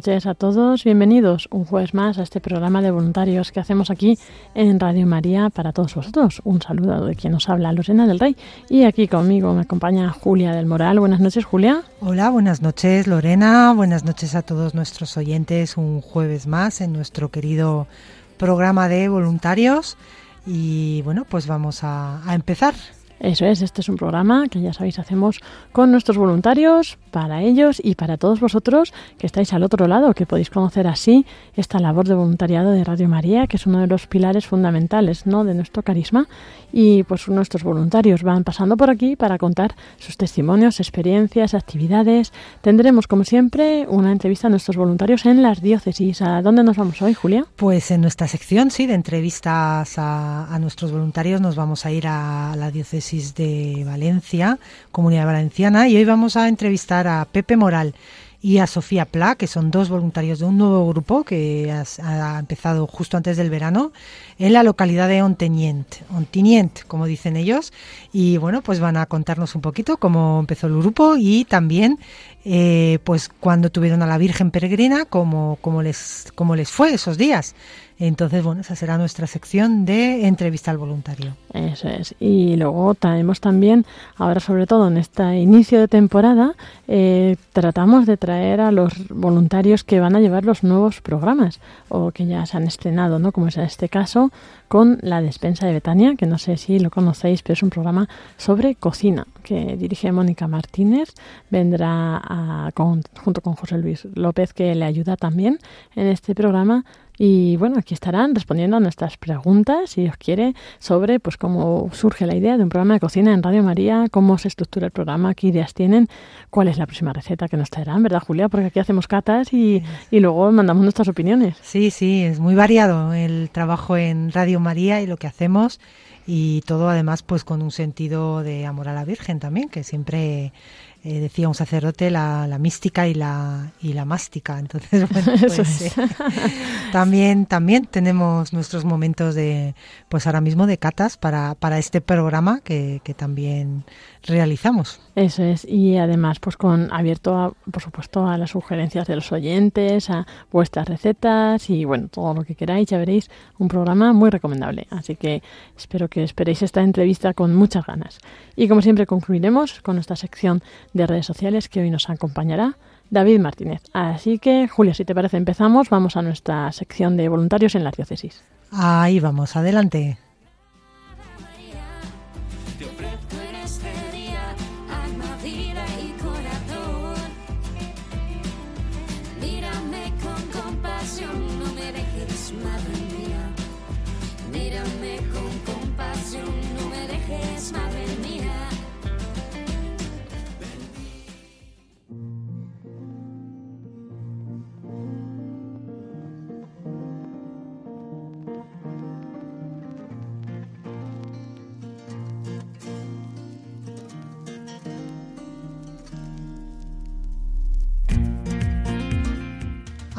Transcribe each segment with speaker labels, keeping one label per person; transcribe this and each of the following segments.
Speaker 1: Noches a todos, bienvenidos un jueves más a este programa de voluntarios que hacemos aquí en Radio María para todos vosotros. Un saludo de quien nos habla, Lorena del Rey, y aquí conmigo me acompaña Julia del Moral. Buenas noches, Julia.
Speaker 2: Hola, buenas noches, Lorena. Buenas noches a todos nuestros oyentes. Un jueves más en nuestro querido programa de voluntarios. Y bueno, pues vamos a empezar.
Speaker 1: Eso es, este es un programa que ya sabéis hacemos con nuestros voluntarios, para ellos y para todos vosotros que estáis al otro lado, que podéis conocer así esta labor de voluntariado de Radio María, que es uno de los pilares fundamentales ¿no? de nuestro carisma. Y pues nuestros voluntarios van pasando por aquí para contar sus testimonios, experiencias, actividades. Tendremos, como siempre, una entrevista a nuestros voluntarios en las diócesis. ¿A dónde nos vamos hoy, Julia?
Speaker 2: Pues en nuestra sección, sí, de entrevistas a, a nuestros voluntarios nos vamos a ir a la diócesis de Valencia, Comunidad Valenciana, y hoy vamos a entrevistar a Pepe Moral y a Sofía Pla, que son dos voluntarios de un nuevo grupo que ha, empezado justo antes del verano en la localidad de Ontenient, Ontinient, como dicen ellos, y bueno, pues van a contarnos un poquito cómo empezó el grupo y también eh, pues cuando tuvieron a la Virgen Peregrina, cómo, cómo, les, cómo les fue esos días. Entonces, bueno, esa será nuestra sección de entrevista al voluntario.
Speaker 1: Eso es. Y luego tenemos también, ahora sobre todo en este inicio de temporada, eh, tratamos de traer a los voluntarios que van a llevar los nuevos programas o que ya se han estrenado, ¿no? Como es este caso, con la despensa de Betania, que no sé si lo conocéis, pero es un programa sobre cocina que dirige Mónica Martínez. Vendrá con, junto con José Luis López, que le ayuda también en este programa. Y bueno, aquí estarán respondiendo a nuestras preguntas, si os quiere, sobre pues cómo surge la idea de un programa de cocina en Radio María, cómo se estructura el programa, qué ideas tienen, cuál es la próxima receta que nos traerán, ¿verdad, Julia? Porque aquí hacemos catas y, y luego mandamos nuestras opiniones.
Speaker 2: Sí, sí, es muy variado el trabajo en Radio María y lo que hacemos y todo además pues con un sentido de amor a la Virgen también, que siempre eh, decía un sacerdote la, la, mística y la y la mástica. Entonces, bueno, pues, eh, también también tenemos nuestros momentos de pues ahora mismo de catas para, para este programa que, que también realizamos.
Speaker 1: Eso es, y además pues con abierto a, por supuesto a las sugerencias de los oyentes, a vuestras recetas y bueno, todo lo que queráis, ya veréis, un programa muy recomendable. Así que espero que esperéis esta entrevista con muchas ganas. Y como siempre concluiremos con nuestra sección de redes sociales que hoy nos acompañará David Martínez. Así que, Julia, si te parece, empezamos. Vamos a nuestra sección de voluntarios en la diócesis.
Speaker 2: Ahí vamos, adelante.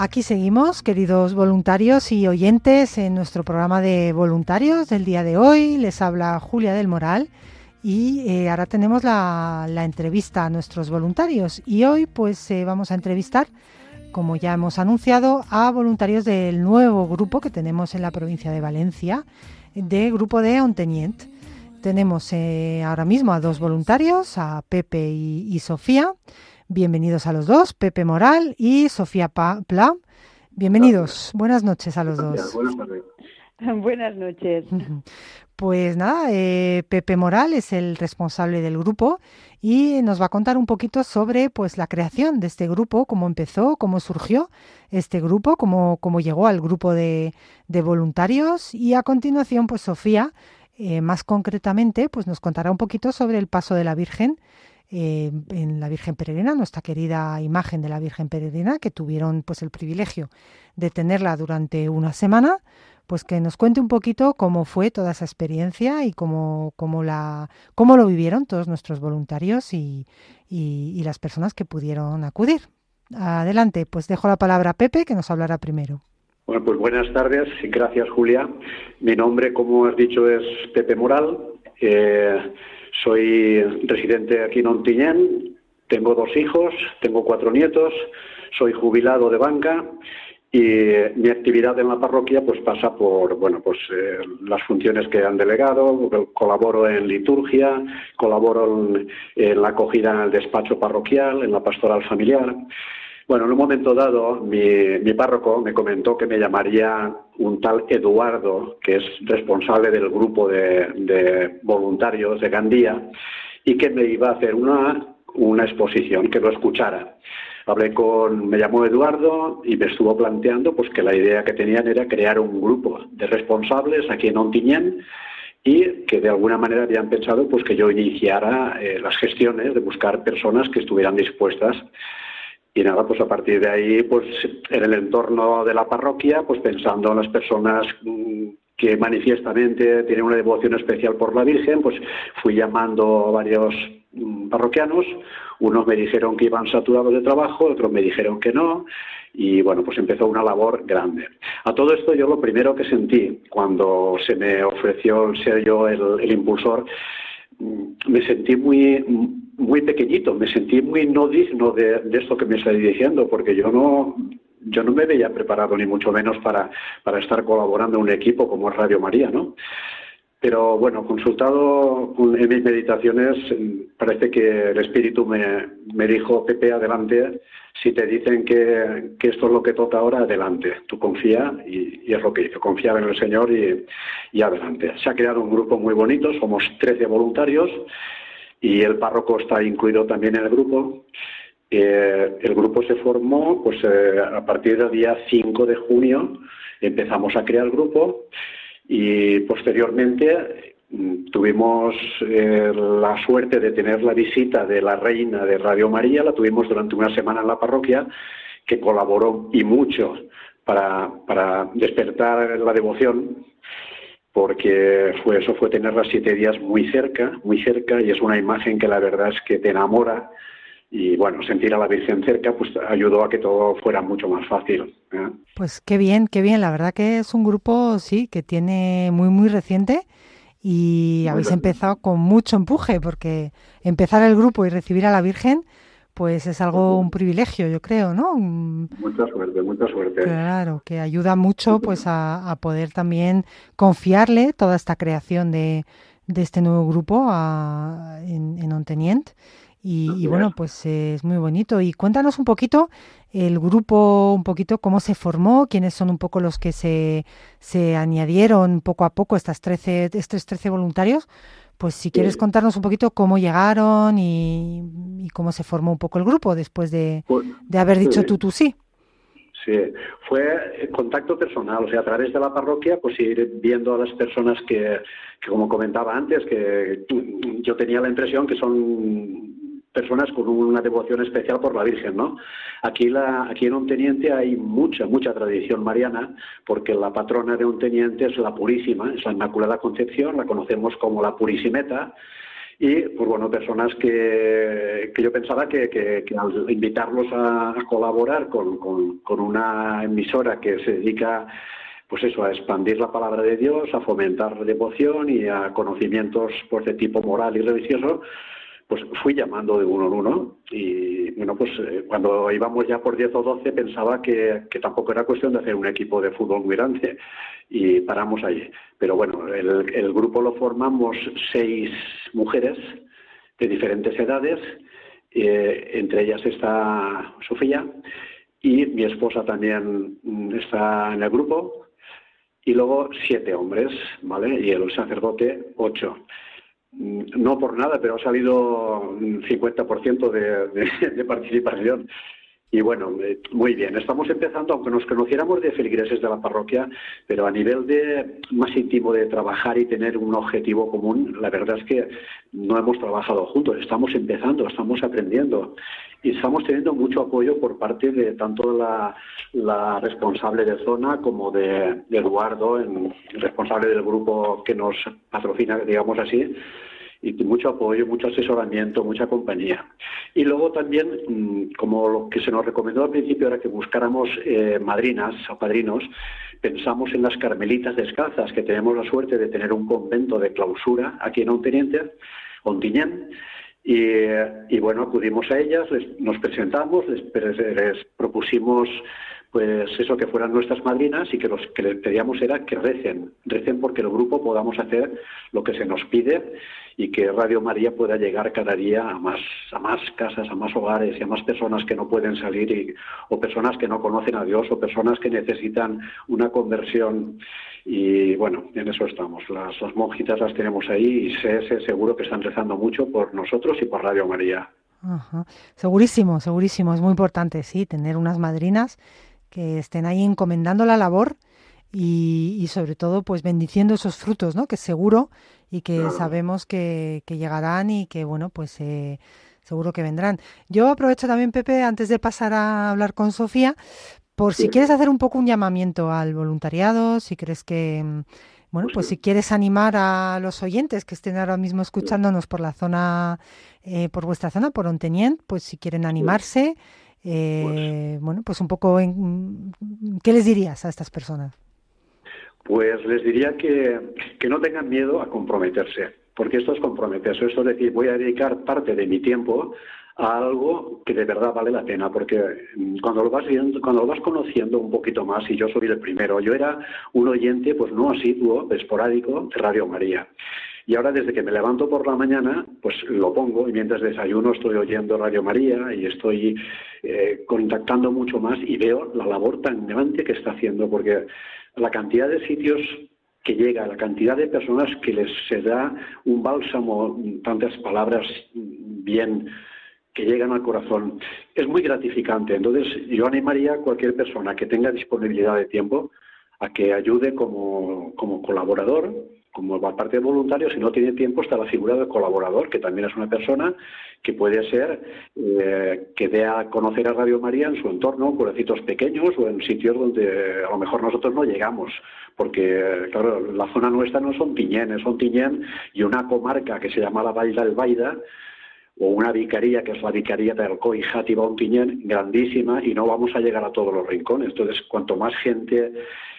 Speaker 2: Aquí seguimos, queridos voluntarios y oyentes, en nuestro programa de voluntarios del día de hoy. Les habla Julia del Moral y eh, ahora tenemos la, entrevista a nuestros voluntarios. Y hoy pues eh, vamos a entrevistar como ya hemos anunciado, a voluntarios del nuevo grupo que tenemos en la provincia de Valencia, de grupo de Ontenient. Tenemos eh, ahora mismo a dos voluntarios, a Pepe y, Sofía. Bienvenidos a los dos, Pepe Moral y Sofía Pla. Bienvenidos, buenas noches a los dos.
Speaker 3: Buenas noches.
Speaker 2: Pues nada, eh, Pepe Moral es el responsable del grupo y nos va a contar un poquito sobre pues la creación de este grupo, cómo empezó, cómo surgió este grupo, cómo, cómo llegó al grupo de, voluntarios y a continuación pues Sofía eh, más concretamente pues nos contará un poquito sobre el paso de la Virgen eh, en la Virgen Peregrina, nuestra querida imagen de la Virgen Peregrina, que tuvieron pues el privilegio de tenerla durante una semana pues que nos cuente un poquito cómo fue toda esa experiencia y cómo, cómo, la, cómo lo vivieron todos nuestros voluntarios y, y, las personas que pudieron acudir. Adelante, pues dejo la palabra a Pepe, que nos hablará primero.
Speaker 4: Bueno, pues buenas tardes gracias, Julia. Mi nombre, como has dicho, es Pepe Moral. Eh, soy residente aquí en Ontiñén. Tengo dos hijos, tengo cuatro nietos. Soy jubilado de banca y mi actividad en la parroquia pues pasa por bueno pues eh, las funciones que han delegado colaboro en liturgia colaboro en, la acogida en el despacho parroquial en la pastoral familiar bueno en un momento dado mi, mi párroco me comentó que me llamaría un tal Eduardo que es responsable del grupo de, de voluntarios de Gandía y que me iba a hacer una una exposición que lo escuchara. Hablé con, me llamó Eduardo y me estuvo planteando pues que la idea que tenían era crear un grupo de responsables aquí en Ontiñén y que de alguna manera habían pensado pues que yo iniciara eh, las gestiones de buscar personas que estuvieran dispuestas y nada pues a partir de ahí pues en el entorno de la parroquia pues pensando en las personas mm, que manifiestamente tienen una devoción especial por la Virgen pues fui llamando a varios mm, parroquianos unos me dijeron que iban saturados de trabajo, otros me dijeron que no, y bueno, pues empezó una labor grande. A todo esto yo lo primero que sentí cuando se me ofreció ser yo el, impulsor, mm, me sentí muy, muy pequeñito, me sentí muy no digno de, esto que me estáis diciendo, porque yo no, yo no me veía preparado ni mucho menos para, para estar colaborando en un equipo como Radio María, ¿no? Pero bueno, consultado en mis meditaciones, parece que el Espíritu me, me dijo, Pepe, adelante, si te dicen que, que, esto es lo que toca ahora, adelante. Tú confía y, es lo que hice, confiar en el Señor y, y, adelante. Se ha creado un grupo muy bonito, somos 13 voluntarios y el párroco está incluido también en el grupo. Eh, el grupo se formó pues, eh, a partir del día 5 de junio, empezamos a crear el grupo y posteriormente mm, tuvimos eh, la suerte de tener la visita de la reina de Radio María, la tuvimos durante una semana en la parroquia, que colaboró y mucho para, para despertar la devoción, porque fue, eso fue tenerla siete días muy cerca, muy cerca, y es una imagen que la verdad es que te enamora y bueno, sentir a la Virgen cerca pues ayudó a que todo fuera mucho más fácil. ¿eh?
Speaker 2: Pues qué bien, qué bien. La verdad que es un grupo, sí, que tiene muy, muy reciente y habéis empezado con mucho empuje porque empezar el grupo y recibir a la Virgen pues es algo un privilegio, yo creo, ¿no?
Speaker 4: Mucha suerte, mucha suerte.
Speaker 2: Claro, que ayuda mucho pues a, poder también confiarle toda esta creación de, de este nuevo grupo a, en, en Ontenient y, bueno, pues es muy bonito. Y cuéntanos un poquito el grupo, un poquito cómo se formó, quiénes son un poco los que se, se añadieron poco a poco estas 13, estos 13 voluntarios. Pues si quieres contarnos un poquito cómo llegaron y, cómo se formó un poco el grupo después de, pues, de haber dicho tú, tú sí.
Speaker 4: Sí, fue contacto personal, o sea, a través de la parroquia, pues ir viendo a las personas que, que como comentaba antes, que yo tenía la impresión que son personas con una devoción especial por la Virgen, ¿no? Aquí, la, aquí en Onteniente hay mucha, mucha tradición mariana, porque la patrona de Onteniente es la Purísima, es la Inmaculada Concepción, la conocemos como la Purísimeta, y pues bueno, personas que, que yo pensaba que, que, al invitarlos a, colaborar con, con, con, una emisora que se dedica pues eso, a expandir la palabra de Dios, a fomentar devoción y a conocimientos pues, de tipo moral y religioso, pues fui llamando de uno en uno y bueno, pues eh, cuando íbamos ya por 10 o 12 pensaba que, tampoco era cuestión de hacer un equipo de fútbol muy grande y paramos allí. Pero bueno, el, grupo lo formamos seis mujeres de diferentes edades, eh, entre ellas está Sofía y mi esposa también está en el grupo y luego siete hombres, ¿vale? Y el sacerdote ocho. Mm, no por nada, pero ha salido un 50% de, de, participación. Y bueno, muy bien. Estamos empezando, aunque nos conociéramos de feligreses de la parroquia, pero a nivel de más íntimo de trabajar y tener un objetivo común, la verdad es que no hemos trabajado juntos. Estamos empezando, estamos aprendiendo y estamos teniendo mucho apoyo por parte de tanto la, la responsable de zona como de, de Eduardo, el responsable del grupo que nos patrocina, digamos así y mucho apoyo, mucho asesoramiento, mucha compañía. Y luego también, mm, como lo que se nos recomendó al principio era que buscáramos eh, madrinas o padrinos, pensamos en las carmelitas descalzas, que tenemos la suerte de tener un convento de clausura aquí en Onteniente, Ontiñén, y, bueno, acudimos a ellas, nos presentamos, les, les propusimos pues eso, que fueran nuestras madrinas y que lo que les pedíamos era que recen, recen porque el grupo podamos hacer lo que se nos pide y que Radio María pueda llegar cada día a más, a más casas, a más hogares y a más personas que no pueden salir y, o personas que no conocen a Dios o personas que necesitan una conversión. Y bueno, en eso estamos. Las, monjitas las tenemos ahí y sé seguro que están rezando mucho por nosotros y por Radio María.
Speaker 2: Segurísimo, segurísimo. Es muy importante, sí, tener unas madrinas que estén ahí encomendando la labor y, sobre todo pues bendiciendo esos frutos, ¿no? Que seguro y que sabemos que, llegarán y que bueno pues eh, seguro que vendrán. Yo aprovecho también Pepe antes de pasar a hablar con Sofía por si quieres hacer un poco un llamamiento al voluntariado, si crees que mm, bueno, pues si quieres animar a los oyentes que estén ahora mismo escuchándonos por la zona, eh, por vuestra zona, por Ontenient, pues si quieren animarse, eh, bueno, pues un poco, en, ¿qué les dirías a estas personas?
Speaker 4: Pues les diría que, que no tengan miedo a comprometerse, porque esto es comprometerse, esto es decir, voy a dedicar parte de mi tiempo a algo que de verdad vale la pena, porque cuando lo vas viendo, cuando lo vas conociendo un poquito más, y yo soy el primero, yo era un oyente, pues no asiduo, esporádico, de Radio María. Y ahora desde que me levanto por la mañana, pues lo pongo y mientras desayuno estoy oyendo Radio María y estoy eh, contactando mucho más y veo la labor tan grande que está haciendo, porque la cantidad de sitios que llega, la cantidad de personas que les se da un bálsamo, tantas palabras bien que llegan al corazón, es muy gratificante. Entonces, yo animaría a cualquier persona que tenga disponibilidad de tiempo a que ayude como, como colaborador como parte de voluntario, si no tiene tiempo, está la figura del colaborador, que también es una persona que puede ser eh, que dé a conocer a Radio María en su entorno, pueblecitos pequeños o en sitios donde a lo mejor nosotros no llegamos, porque, claro, la zona nuestra no son Tiñén, son Tiñén y una comarca que se llama la Valle del Baida, o una vicaría, que es la vicaría de Alcoy, y Ontiñén, grandísima, y no vamos a llegar a todos los rincones. Entonces, cuanto más gente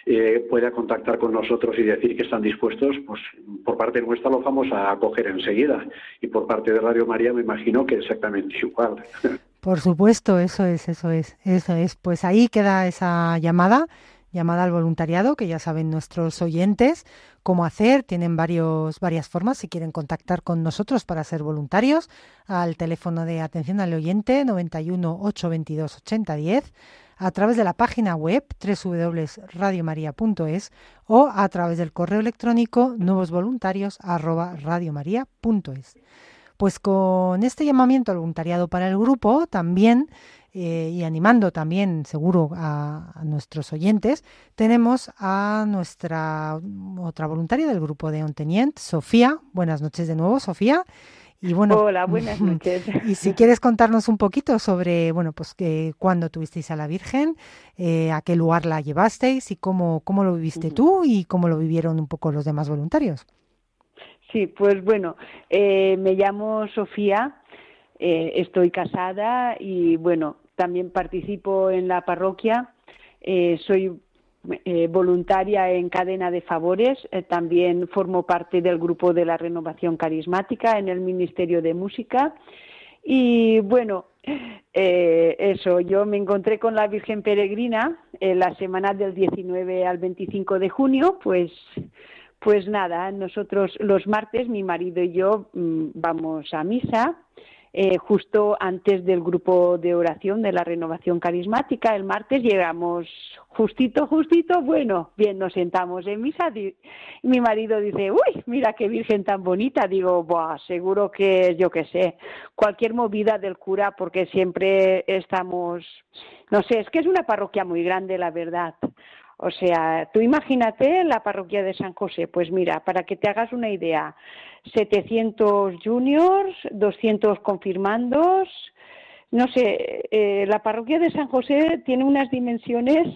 Speaker 4: eh, pueda contactar con nosotros y decir que están dispuestos, pues por parte nuestra lo vamos a acoger enseguida. Y por parte de Radio María me imagino que exactamente igual.
Speaker 2: Por supuesto, eso es, eso es, eso es. Pues ahí queda esa llamada llamada al voluntariado, que ya saben nuestros oyentes cómo hacer. Tienen varios, varias formas si quieren contactar con nosotros para ser voluntarios. Al teléfono de atención al oyente 91 822 8010 a través de la página web www.radiomaria.es o a través del correo electrónico nuevosvoluntarios@radiomaria.es. Pues con este llamamiento al voluntariado para el grupo también eh, y animando también, seguro, a, nuestros oyentes, tenemos a nuestra otra voluntaria del grupo de Ontenient, Sofía. Buenas noches de nuevo, Sofía.
Speaker 3: Y bueno, Hola, buenas noches.
Speaker 2: Y si quieres contarnos un poquito sobre, bueno, pues que cuándo tuvisteis a la Virgen, eh, a qué lugar la llevasteis y cómo, cómo lo viviste tú y cómo lo vivieron un poco los demás voluntarios.
Speaker 3: Sí, pues bueno, eh, me llamo Sofía, estoy casada y bueno, también participo en la parroquia. Eh, soy eh, voluntaria en cadena de favores, eh, también formo parte del grupo de la renovación carismática en el Ministerio de Música. Y bueno, eso, yo me encontré con la Virgen Peregrina en la semana del 19 al 25 de junio, pues, pues nada, nosotros los martes, mi marido y yo mm, vamos a misa eh, justo antes del grupo de oración de la renovación carismática. El martes llegamos justito, justito, bueno, bien, nos sentamos en misa mi marido dice, uy, mira qué virgen tan bonita. Digo, Buah, seguro que yo qué sé, cualquier movida del cura porque siempre estamos, no sé, es que es una parroquia muy grande, la verdad. O sea, tú imagínate la parroquia de San José, pues mira, para que te hagas una idea, 700 juniors, 200 confirmandos, no sé, eh, la parroquia de San José tiene unas dimensiones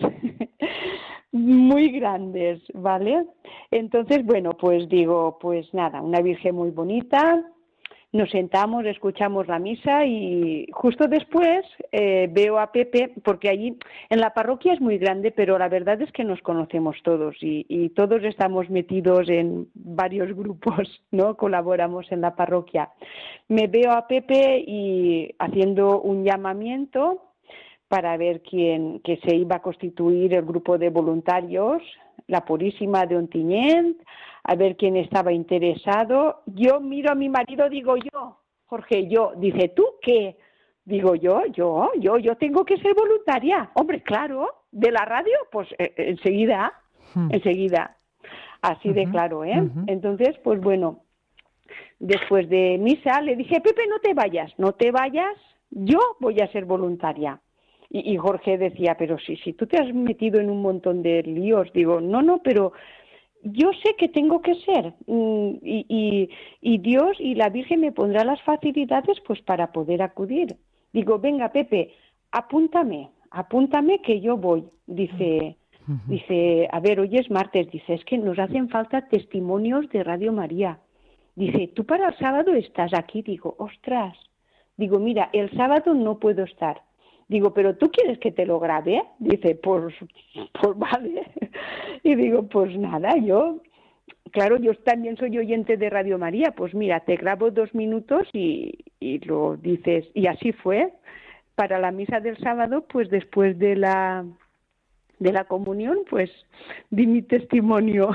Speaker 3: muy grandes, ¿vale? Entonces, bueno, pues digo, pues nada, una Virgen muy bonita, nos sentamos, escuchamos la misa y justo después eh, veo a Pepe, porque allí en la parroquia es muy grande, pero la verdad es que nos conocemos todos y, y todos estamos metidos en varios grupos, ¿no? Colaboramos en la parroquia. Me veo a Pepe y haciendo un llamamiento para ver quién que se iba a constituir el grupo de voluntarios, la Purísima de Ontinyent, a ver quién estaba interesado. Yo miro a mi marido, digo yo, Jorge, yo, dice, ¿tú qué? Digo yo, yo, yo, yo tengo que ser voluntaria. Hombre, claro, de la radio, pues eh, eh, enseguida, hmm. enseguida. Así de claro, ¿eh? Entonces, pues bueno, después de misa le dije, Pepe, no te vayas, no te vayas, yo voy a ser voluntaria. Y, Jorge decía, pero sí, si tú te has metido en un montón de líos, digo, no, no, pero yo sé que tengo que ser mm, y, y, Dios y la Virgen me pondrá las facilidades pues para poder acudir. Digo, venga Pepe, apúntame, apúntame que yo voy. Dice, dice, a ver, hoy es martes, dice, es que nos hacen falta testimonios de Radio María. Dice, tú para el sábado estás aquí. Digo, ostras. Digo, mira, el sábado no puedo estar. Digo, pero tú quieres que te lo grabe? Dice, pues, pues vale. Y digo, pues nada, yo, claro, yo también soy oyente de Radio María, pues mira, te grabo dos minutos y, y lo dices. Y así fue. Para la misa del sábado, pues después de la de la comunión, pues di mi testimonio.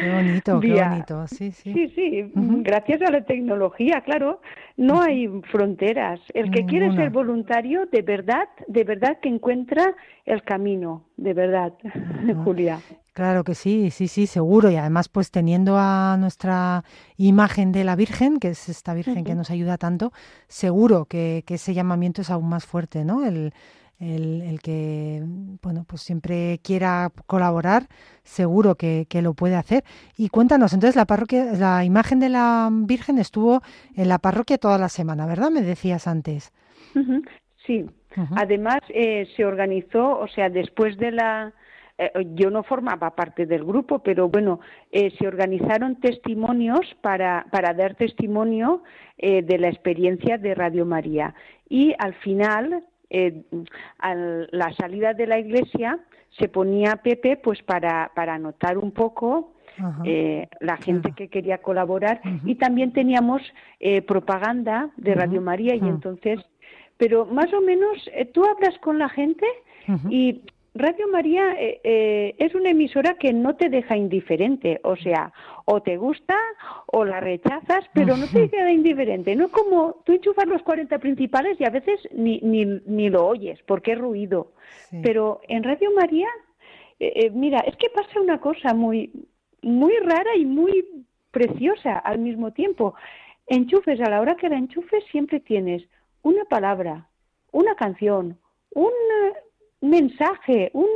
Speaker 2: Qué bonito, qué bonito, sí, sí.
Speaker 3: Sí, sí, gracias a la tecnología, claro, no hay fronteras. El que quiere ser voluntario, de verdad, de verdad que encuentra el camino, de verdad, Julia.
Speaker 2: Claro que sí, sí, sí, seguro. Y además, pues teniendo a nuestra imagen de la Virgen, que es esta Virgen que nos ayuda tanto, seguro que, que, ese llamamiento es aún más fuerte, ¿no? El, el, que bueno pues siempre quiera colaborar seguro que, lo puede hacer. Y cuéntanos entonces la parroquia la imagen de la Virgen estuvo en la parroquia toda la semana verdad me decías antes.
Speaker 3: Sí. Además eh, se organizó o sea después de la eh, yo no formaba parte del grupo, pero bueno, eh, se organizaron testimonios para, para dar testimonio de la experiencia de Radio María. Y al final eh, a la salida de la iglesia se ponía Pepe pues para, para anotar un poco eh, la gente que quería colaborar. Y también teníamos eh, propaganda de Radio María y entonces, pero más o menos eh, tú hablas con la gente y Radio María eh, eh, es una emisora que no te deja indiferente, o sea, o te gusta o la rechazas, pero no te queda indiferente. No es como tú enchufas los 40 principales y a veces ni, ni, ni lo oyes porque es ruido. Pero en Radio María, eh, mira, es que pasa una cosa muy, muy rara y muy preciosa al mismo tiempo. Enchufes, a la hora que la enchufes siempre tienes una palabra, una canción, un mensaje, un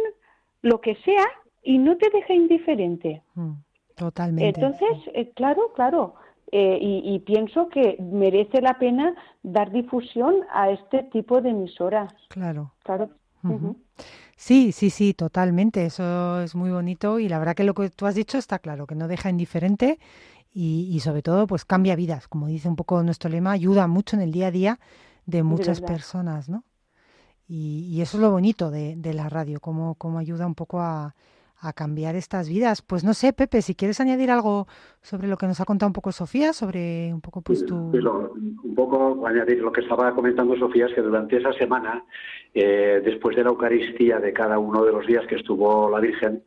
Speaker 3: lo que sea, y no te deja indiferente.
Speaker 2: Mm, totalmente.
Speaker 3: Entonces, eh, claro, claro. Eh, y, pienso que merece la pena dar difusión a este tipo de emisoras.
Speaker 2: Claro.
Speaker 3: Claro.
Speaker 2: Sí, sí, sí, totalmente. Eso es muy bonito y la verdad que lo que tú has dicho está claro, que no deja indiferente y, y sobre todo pues cambia vidas, como dice un poco nuestro lema, ayuda mucho en el día a día de muchas personas, ¿no? Y, eso es lo bonito de, la radio, cómo, cómo ayuda un poco a, a cambiar estas vidas. Pues no sé, Pepe, si quieres añadir algo sobre lo que nos ha contado un poco Sofía, sobre un poco pues tu...
Speaker 4: un poco añadir lo que estaba comentando Sofía, es que durante esa semana, eh, después de la Eucaristía de cada uno de los días que estuvo la Virgen,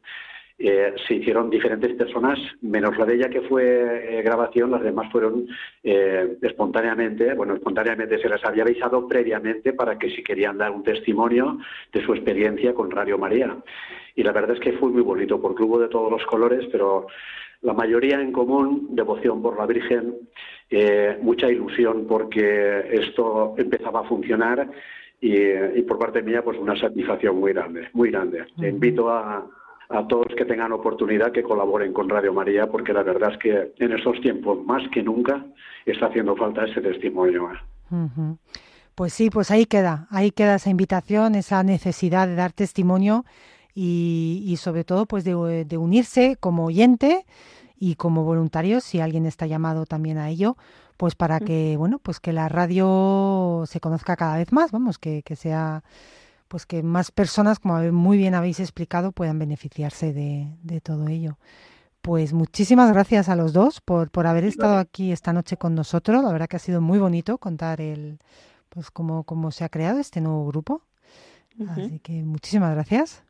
Speaker 4: eh, se hicieron diferentes personas, menos la de ella que fue eh, grabación, las demás fueron eh, espontáneamente, bueno, espontáneamente se les había avisado previamente para que si querían dar un testimonio de su experiencia con Radio María. Y la verdad es que fue muy bonito, porque hubo de todos los colores, pero la mayoría en común, devoción por la Virgen, mucha ilusión porque esto empezaba a funcionar y, por parte mía, pues una satisfacción muy grande, muy grande. Te invito a, a todos que tengan oportunidad que colaboren con Radio María, porque la verdad es que en estos tiempos más que nunca está haciendo falta ese testimonio.
Speaker 2: Pues sí, pues ahí queda, ahí queda esa invitación, esa necesidad de dar testimonio y, sobre todo pues de, de, unirse como oyente y como voluntario, si alguien está llamado también a ello, pues para que, bueno, pues que la radio se conozca cada vez más, vamos, que, que sea pues que más personas, como muy bien habéis explicado, puedan beneficiarse de, todo ello. Pues muchísimas gracias a los dos por, por haber estado aquí esta noche con nosotros. La verdad que ha sido muy bonito contar el pues cómo, cómo se ha creado este nuevo grupo. Así que muchísimas gracias.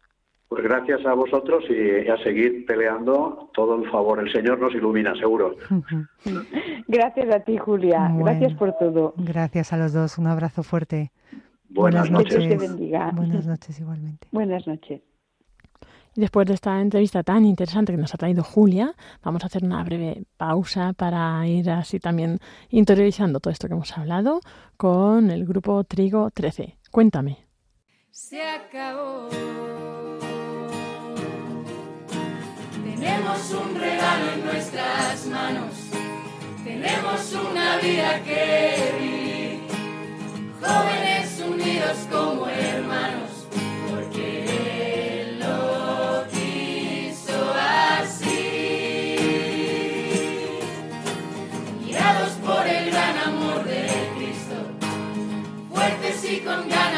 Speaker 4: Pues gracias a vosotros y a seguir peleando todo el favor. El Señor nos ilumina, seguro.
Speaker 3: gracias a ti, Julia. gracias por todo.
Speaker 2: Gracias a los dos. Un abrazo fuerte.
Speaker 4: Buenas, noches.
Speaker 2: Buenas noches igualmente.
Speaker 3: Buenas noches.
Speaker 1: Después de esta entrevista tan interesante que nos ha traído Julia, vamos a hacer una breve pausa para ir así también interiorizando todo esto que hemos hablado con el grupo Trigo 13. Cuéntame.
Speaker 5: Se acabó. Tenemos un regalo en nuestras manos. Tenemos una vida que vivir. Jóvenes unidos como hermanos, porque Él lo quiso así. Guiados por el gran amor de Cristo, fuertes y con ganas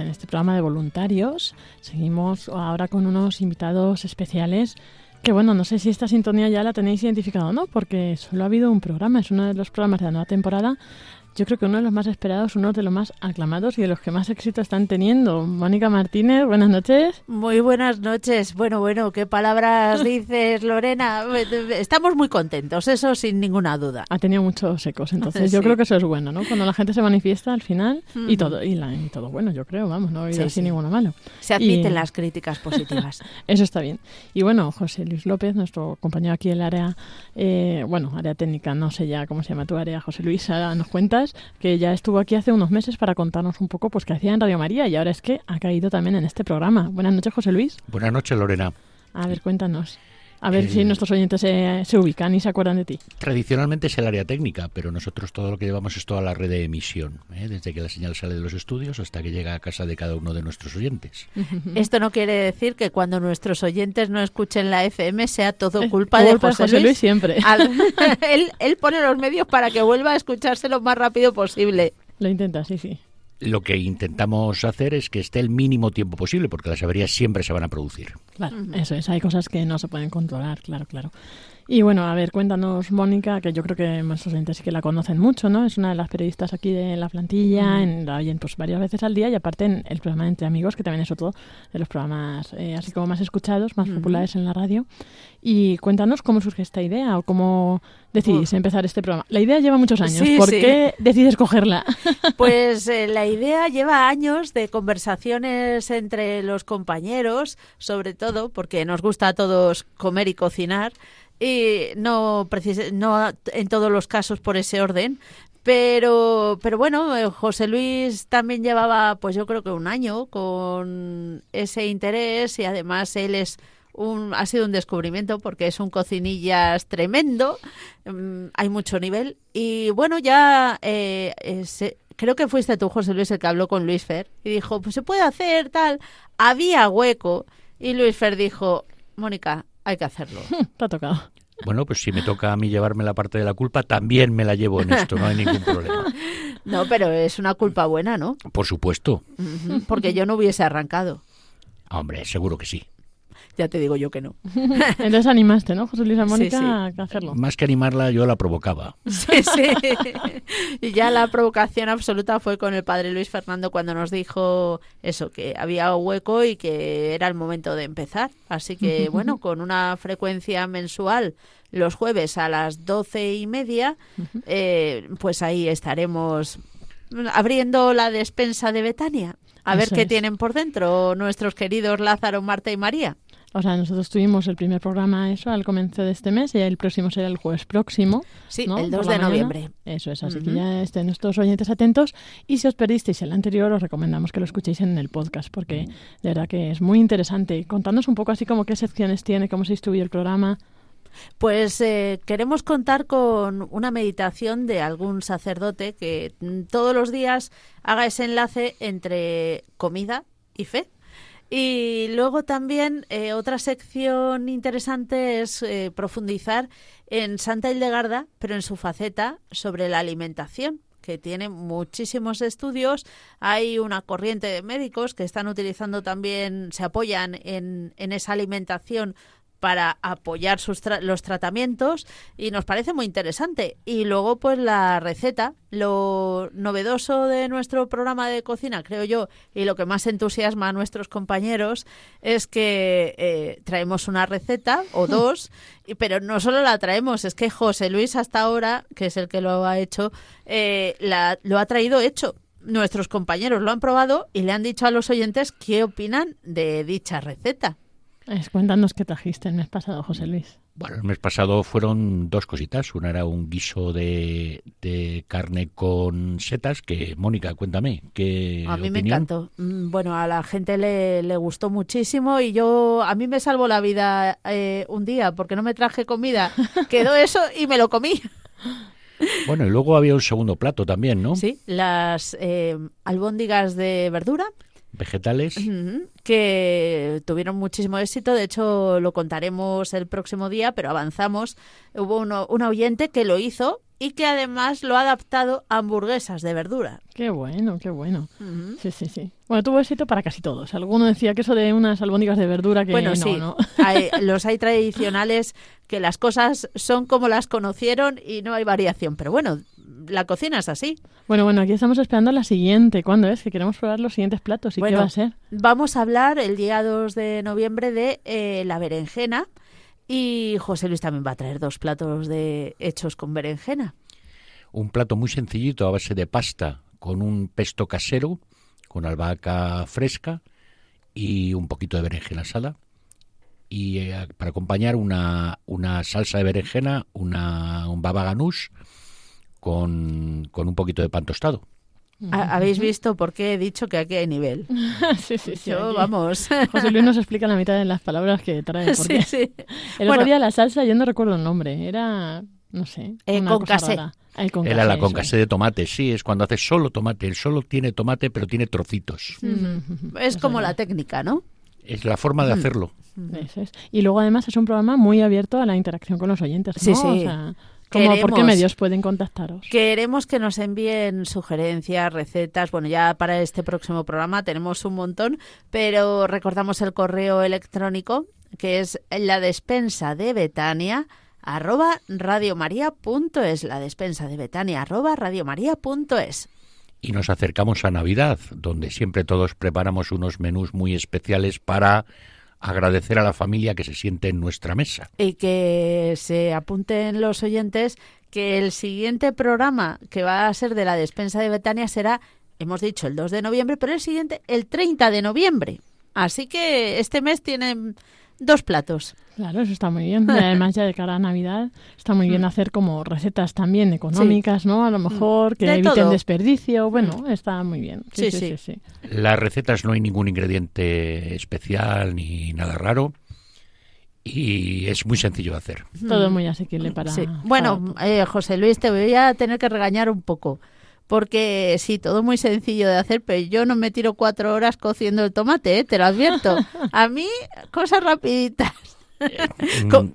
Speaker 5: en
Speaker 1: este programa de voluntarios. Seguimos ahora con unos invitados especiales Que bueno, no sé si esta sintonía ya la tenéis identificada o no, porque solo ha habido un programa, es uno de los programas de la nueva temporada yo creo que uno de los más esperados, uno de los más aclamados y de los que más éxito están teniendo. Mónica Martínez, buenas noches.
Speaker 6: Muy buenas noches. Bueno, bueno, ¿qué palabras dices, Lorena? Estamos muy contentos, eso sin ninguna duda.
Speaker 1: Ha tenido muchos ecos, entonces yo creo que eso es bueno, ¿no? Cuando la gente se manifiesta al final y todo y, la, y, todo bueno, yo creo, vamos, no hay sí, ninguno malo.
Speaker 6: Se admiten las críticas positivas.
Speaker 1: eso está bien. Y bueno, José Luis López, nuestro compañero aquí en el área, eh, bueno, área técnica, no sé ya cómo se llama tu área, José Luis, ahora nos que ya estuvo aquí hace unos meses para contarnos un poco pues qué hacía en Radio María y ahora es que ha caído también en este programa. Buenas noches, José Luis.
Speaker 7: Buenas noches, Lorena.
Speaker 1: A ver, cuéntanos. A ver si nuestros oyentes se, ubican y se acuerdan de ti.
Speaker 7: Tradicionalmente es el área técnica, pero nosotros todo lo que llevamos es toda la red de emisión, ¿eh? desde que la señal sale de los estudios hasta que llega a casa de cada uno de nuestros oyentes.
Speaker 6: Esto no quiere decir que cuando nuestros oyentes no escuchen la FM sea todo eh, culpa de José, Luis.
Speaker 1: siempre.
Speaker 6: él, él pone los medios para que vuelva a escucharse lo más rápido posible.
Speaker 1: Lo intenta, sí, sí
Speaker 7: lo que intentamos hacer es que esté el mínimo tiempo posible, porque las averías siempre se van a producir.
Speaker 1: Claro, eso es. Hay cosas que no se pueden controlar, claro, claro. Y bueno, a ver, cuéntanos, Mónica, que yo creo que nuestros oyentes sí que la conocen mucho, ¿no? Es una de las periodistas aquí de la plantilla, en, la oyen pues varias veces al día y aparte en el programa Entre Amigos, que también es otro de los programas eh, así como más escuchados, más populares en la radio. Y cuéntanos cómo surge esta idea o cómo decidís empezar este programa. La idea lleva muchos años. ¿Por qué decides cogerla?
Speaker 6: Pues eh, la idea lleva años de conversaciones entre los compañeros, sobre todo porque nos gusta a todos comer y cocinar y no, no en todos los casos por ese orden, pero, pero bueno, eh, José Luis también llevaba, pues yo creo que un año con ese interés y además él es un, ha sido un descubrimiento porque es un cocinillas tremendo, mm, hay mucho nivel. Y bueno, ya eh, creo que fuiste tú, José Luis, el que habló con Luis Fer y dijo, pues se puede hacer tal, había hueco y Luis Fer dijo, Mónica, hay que hacerlo.
Speaker 1: Te ha tocado.
Speaker 7: Bueno, pues si me toca a mí llevarme la parte de la culpa, también me la llevo en esto, no hay ningún problema.
Speaker 6: No, pero es una culpa buena, ¿no?
Speaker 7: Por supuesto.
Speaker 6: Porque yo no hubiese arrancado.
Speaker 7: Hombre, seguro que sí
Speaker 6: ya te digo yo que no.
Speaker 1: Entonces animaste, ¿no, José Luis Mónica, a hacerlo?
Speaker 7: Más que animarla, yo la provocaba.
Speaker 6: Sí, sí. Y ya la provocación absoluta fue con el padre Luis Fernando cuando nos dijo eso, que había hueco y que era el momento de empezar. Así que, bueno, con una frecuencia mensual los jueves a las doce y media, eh, pues ahí estaremos abriendo la despensa de Betania. A ver qué tienen por dentro nuestros queridos Lázaro, Marta y María.
Speaker 1: O sea, nosotros tuvimos el primer programa eso al comienzo de este mes y el próximo será el jueves próximo.
Speaker 6: Sí, el 2 de noviembre.
Speaker 1: Eso es, así que ya estén nuestros oyentes atentos. Y si os perdisteis el anterior, os recomendamos que lo escuchéis en el podcast porque de verdad que es muy interesante. Contadnos un poco así como qué secciones tiene, cómo se distribuye el programa.
Speaker 6: Pues eh, queremos contar con una meditación de algún sacerdote que todos los días haga ese enlace entre comida y fe. Y luego también eh, otra sección interesante es eh, profundizar en Santa Hildegarda, pero en su faceta sobre la alimentación que tiene muchísimos estudios. Hay una corriente de médicos que están utilizando también, se apoyan en, en esa alimentación para apoyar sus los tratamientos y nos parece muy interesante. Y luego, pues la receta, lo novedoso de nuestro programa de cocina, creo yo, y lo que más entusiasma a nuestros compañeros es que eh, traemos una receta o dos, pero no solo la traemos, es que José Luis hasta ahora, que es el que lo ha hecho, eh, la, lo ha traído hecho. Nuestros compañeros lo han probado y le han dicho a los oyentes qué opinan de dicha receta.
Speaker 1: Es, cuéntanos qué trajiste el mes pasado, José Luis.
Speaker 7: Bueno, el mes pasado fueron dos cositas. Una era un guiso de, carne con setas, que Mónica, cuéntame, ¿qué
Speaker 6: A mí me encantó. Mm, bueno, a la gente le, le, gustó muchísimo y yo, a mí me salvó la vida eh, un día porque no me traje comida. Quedó eso y me lo comí.
Speaker 7: Bueno, y luego había un segundo plato también, ¿no?
Speaker 6: Sí, las eh, albóndigas de verdura
Speaker 7: vegetales.
Speaker 6: Que tuvieron muchísimo éxito, de hecho lo contaremos el próximo día, pero avanzamos. Hubo uno, un oyente que lo hizo y que además lo ha adaptado a hamburguesas de verdura.
Speaker 1: Qué bueno, qué bueno. Sí, sí, sí. Bueno, tuvo éxito para casi todos. Alguno decía que eso de unas albóndigas de verdura que
Speaker 6: Bueno,
Speaker 1: no,
Speaker 6: sí,
Speaker 1: no.
Speaker 6: hay- los hay tradicionales que las cosas son como las conocieron y no hay variación. Pero bueno, la cocina es así.
Speaker 1: Bueno, bueno, aquí estamos esperando la siguiente. ¿Cuándo es? Que queremos probar los siguientes platos. ¿Y
Speaker 6: Bueno,
Speaker 1: qué va a ser?
Speaker 6: Vamos a hablar el día 2 de noviembre de eh, la berenjena y José Luis también va a traer dos platos de hechos con berenjena.
Speaker 7: Un plato muy sencillito a base de pasta con un pesto casero, con albahaca fresca y un poquito de berenjena asada. Y eh, para acompañar una, una salsa de berenjena, una, un baba ganoush con, con un poquito de pan tostado.
Speaker 6: Ha- Habéis visto por qué he dicho que aquí hay nivel.
Speaker 1: sí, sí, sí.
Speaker 6: Yo,
Speaker 1: aquí.
Speaker 6: vamos.
Speaker 1: José Luis nos explica la mitad de las palabras que trae.
Speaker 6: Sí,
Speaker 1: Porque
Speaker 6: sí.
Speaker 1: El
Speaker 6: Bueno.
Speaker 1: otro día la salsa, yo no recuerdo el nombre. Era, no sé,
Speaker 6: Eh,
Speaker 1: una
Speaker 6: con
Speaker 1: cosa
Speaker 6: casé.
Speaker 1: rara. El con
Speaker 7: Era la
Speaker 1: casé,
Speaker 7: con
Speaker 1: eso
Speaker 7: casé de tomate, sí, es cuando hace solo tomate. El solo tiene tomate, pero tiene trocitos.
Speaker 6: Es como la técnica, ¿no?
Speaker 7: Es la forma de hacerlo.
Speaker 1: Eso es. Y luego además es un programa muy abierto a la interacción con los oyentes. ¿no?
Speaker 6: Sí, sí.
Speaker 1: O sea, como por qué
Speaker 6: Queremos-
Speaker 1: medios pueden contactaros.
Speaker 6: Queremos que nos envíen sugerencias, recetas. Bueno, ya para este próximo programa tenemos un montón, pero recordamos el correo electrónico que es la despensa de Betania arroba radiomaria.es la despensa de Betania arroba radiomaria.es
Speaker 7: Y nos acercamos a Navidad, donde siempre todos preparamos unos menús muy especiales para agradecer a la familia que se siente en nuestra mesa.
Speaker 6: y que se apunten los oyentes que el siguiente programa que va a ser de la despensa de Betania será, hemos dicho, el 2 de noviembre, pero el siguiente el 30 de noviembre. Así que este mes tienen dos platos.
Speaker 1: Claro, eso está muy bien. Y además ya de cara a Navidad está muy
Speaker 6: Mm.
Speaker 1: bien hacer como recetas también económicas, ¿no? A lo mejor que
Speaker 6: De
Speaker 1: eviten
Speaker 6: todo. Mm.
Speaker 1: desperdicio. Bueno, está muy bien.
Speaker 6: Sí,
Speaker 1: Sí, sí,
Speaker 6: sí.
Speaker 1: sí. sí.
Speaker 7: Las recetas no hay ningún ingrediente especial ni nada raro y es muy sencillo de hacer.
Speaker 1: Todo muy asequible para...
Speaker 6: Sí.
Speaker 1: para
Speaker 6: Bueno,
Speaker 1: todos.
Speaker 6: eh, José Luis, te voy a tener que regañar un poco. Porque sí, todo muy sencillo de hacer, pero yo no me tiro cuatro horas cociendo el tomate, ¿eh? te lo advierto. A mí, cosas rapiditas. Co-
Speaker 7: Mm,